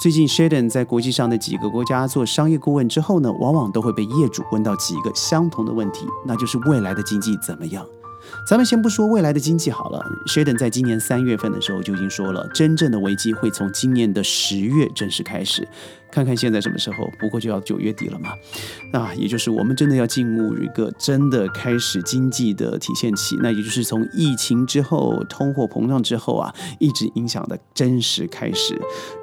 最近 Sheldon 在国际上的几个国家做商业顾问之后呢，往往都会被业主问到几个相同的问题，那就是未来的经济怎么样？咱们先不说未来的经济好了，Sheldon 在今年三月份的时候就已经说了，真正的危机会从今年的十月正式开始。看看现在什么时候，不过就要九月底了嘛，那也就是我们真的要进入一个真的开始经济的体现期，那也就是从疫情之后、通货膨胀之后啊，一直影响的真实开始。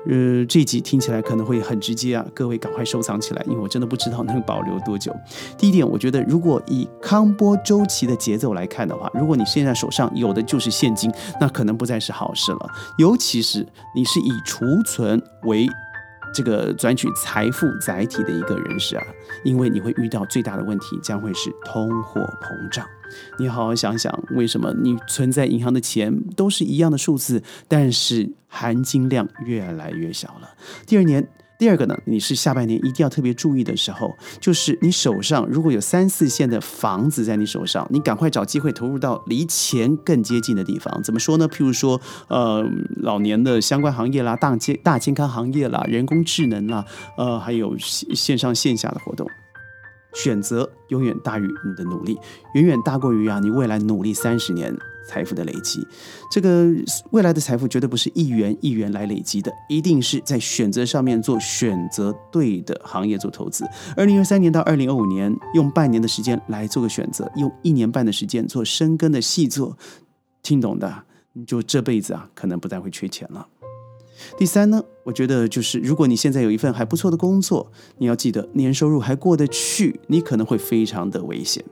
呃，这集听起来可能会很直接啊，各位赶快收藏起来，因为我真的不知道能保留多久。第一点，我觉得如果以康波周期的节奏来看的话，如果你现在手上有的就是现金，那可能不再是好事了，尤其是你是以储存为。这个赚取财富载体的一个人士啊，因为你会遇到最大的问题，将会是通货膨胀。你好好想想，为什么你存在银行的钱都是一样的数字，但是含金量越来越小了？第二年。第二个呢，你是下半年一定要特别注意的时候，就是你手上如果有三四线的房子在你手上，你赶快找机会投入到离钱更接近的地方。怎么说呢？譬如说，呃，老年的相关行业啦，大健大健康行业啦，人工智能啦，呃，还有线上线下的活动。选择永远大于你的努力，远远大过于啊你未来努力三十年财富的累积。这个未来的财富绝对不是一元一元来累积的，一定是在选择上面做选择对的行业做投资。二零二三年到二零二五年，用半年的时间来做个选择，用一年半的时间做深耕的细作，听懂的，你就这辈子啊可能不再会缺钱了。第三呢，我觉得就是如果你现在有一份还不错的工作，你要记得年收入还过得去，你可能会非常的危险。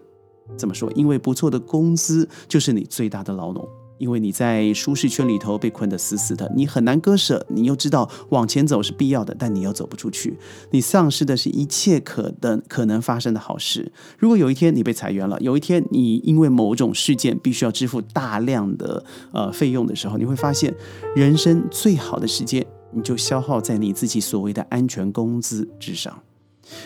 怎么说？因为不错的工资就是你最大的牢笼。因为你在舒适圈里头被困得死死的，你很难割舍。你又知道往前走是必要的，但你又走不出去。你丧失的是一切可能可能发生的好事。如果有一天你被裁员了，有一天你因为某种事件必须要支付大量的呃费用的时候，你会发现人生最好的时间你就消耗在你自己所谓的安全工资之上。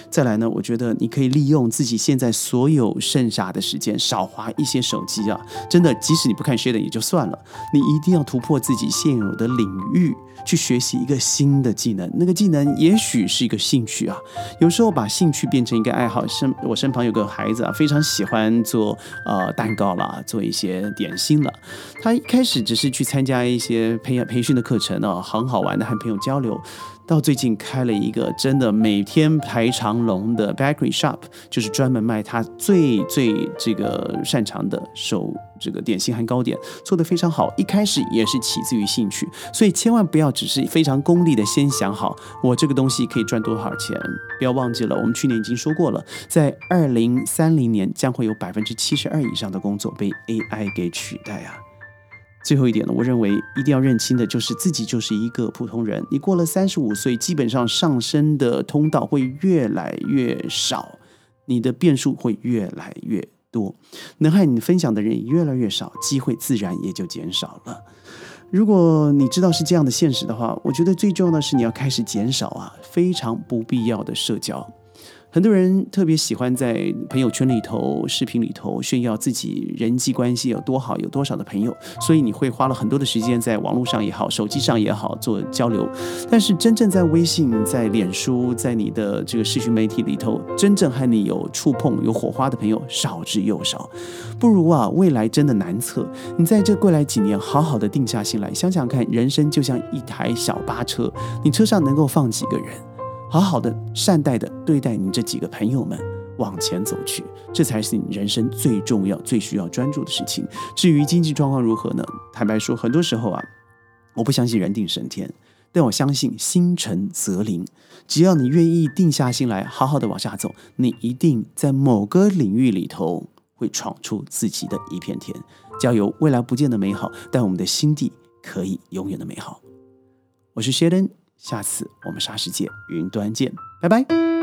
再来呢，我觉得你可以利用自己现在所有剩下的时间，少花一些手机啊！真的，即使你不看 s h 也就算了，你一定要突破自己现有的领域，去学习一个新的技能。那个技能也许是一个兴趣啊。有时候把兴趣变成一个爱好，身我身旁有个孩子啊，非常喜欢做呃蛋糕啦，做一些点心了。他一开始只是去参加一些培养培训的课程啊，很好玩的，和朋友交流。到最近开了一个真的每天排长龙的 bakery shop，就是专门卖他最最这个擅长的手这个点心和糕点，做得非常好。一开始也是起自于兴趣，所以千万不要只是非常功利的先想好我这个东西可以赚多少钱。不要忘记了，我们去年已经说过了，在二零三零年将会有百分之七十二以上的工作被 AI 给取代啊。最后一点呢，我认为一定要认清的就是自己就是一个普通人。你过了三十五岁，基本上上升的通道会越来越少，你的变数会越来越多，能和你分享的人也越来越少，机会自然也就减少了。如果你知道是这样的现实的话，我觉得最重要的是你要开始减少啊非常不必要的社交。很多人特别喜欢在朋友圈里头、视频里头炫耀自己人际关系有多好，有多少的朋友，所以你会花了很多的时间在网络上也好、手机上也好做交流。但是真正在微信、在脸书、在你的这个视讯媒体里头，真正和你有触碰、有火花的朋友少之又少。不如啊，未来真的难测。你在这未来几年，好好的定下心来，想想看，人生就像一台小巴车，你车上能够放几个人？好好的善待的对待你这几个朋友们，往前走去，这才是你人生最重要、最需要专注的事情。至于经济状况如何呢？坦白说，很多时候啊，我不相信人定胜天，但我相信心诚则灵。只要你愿意定下心来，好好的往下走，你一定在某个领域里头会闯出自己的一片天。加油，未来不见得美好，但我们的心地可以永远的美好。我是谢登。下次我们沙世界云端见，拜拜。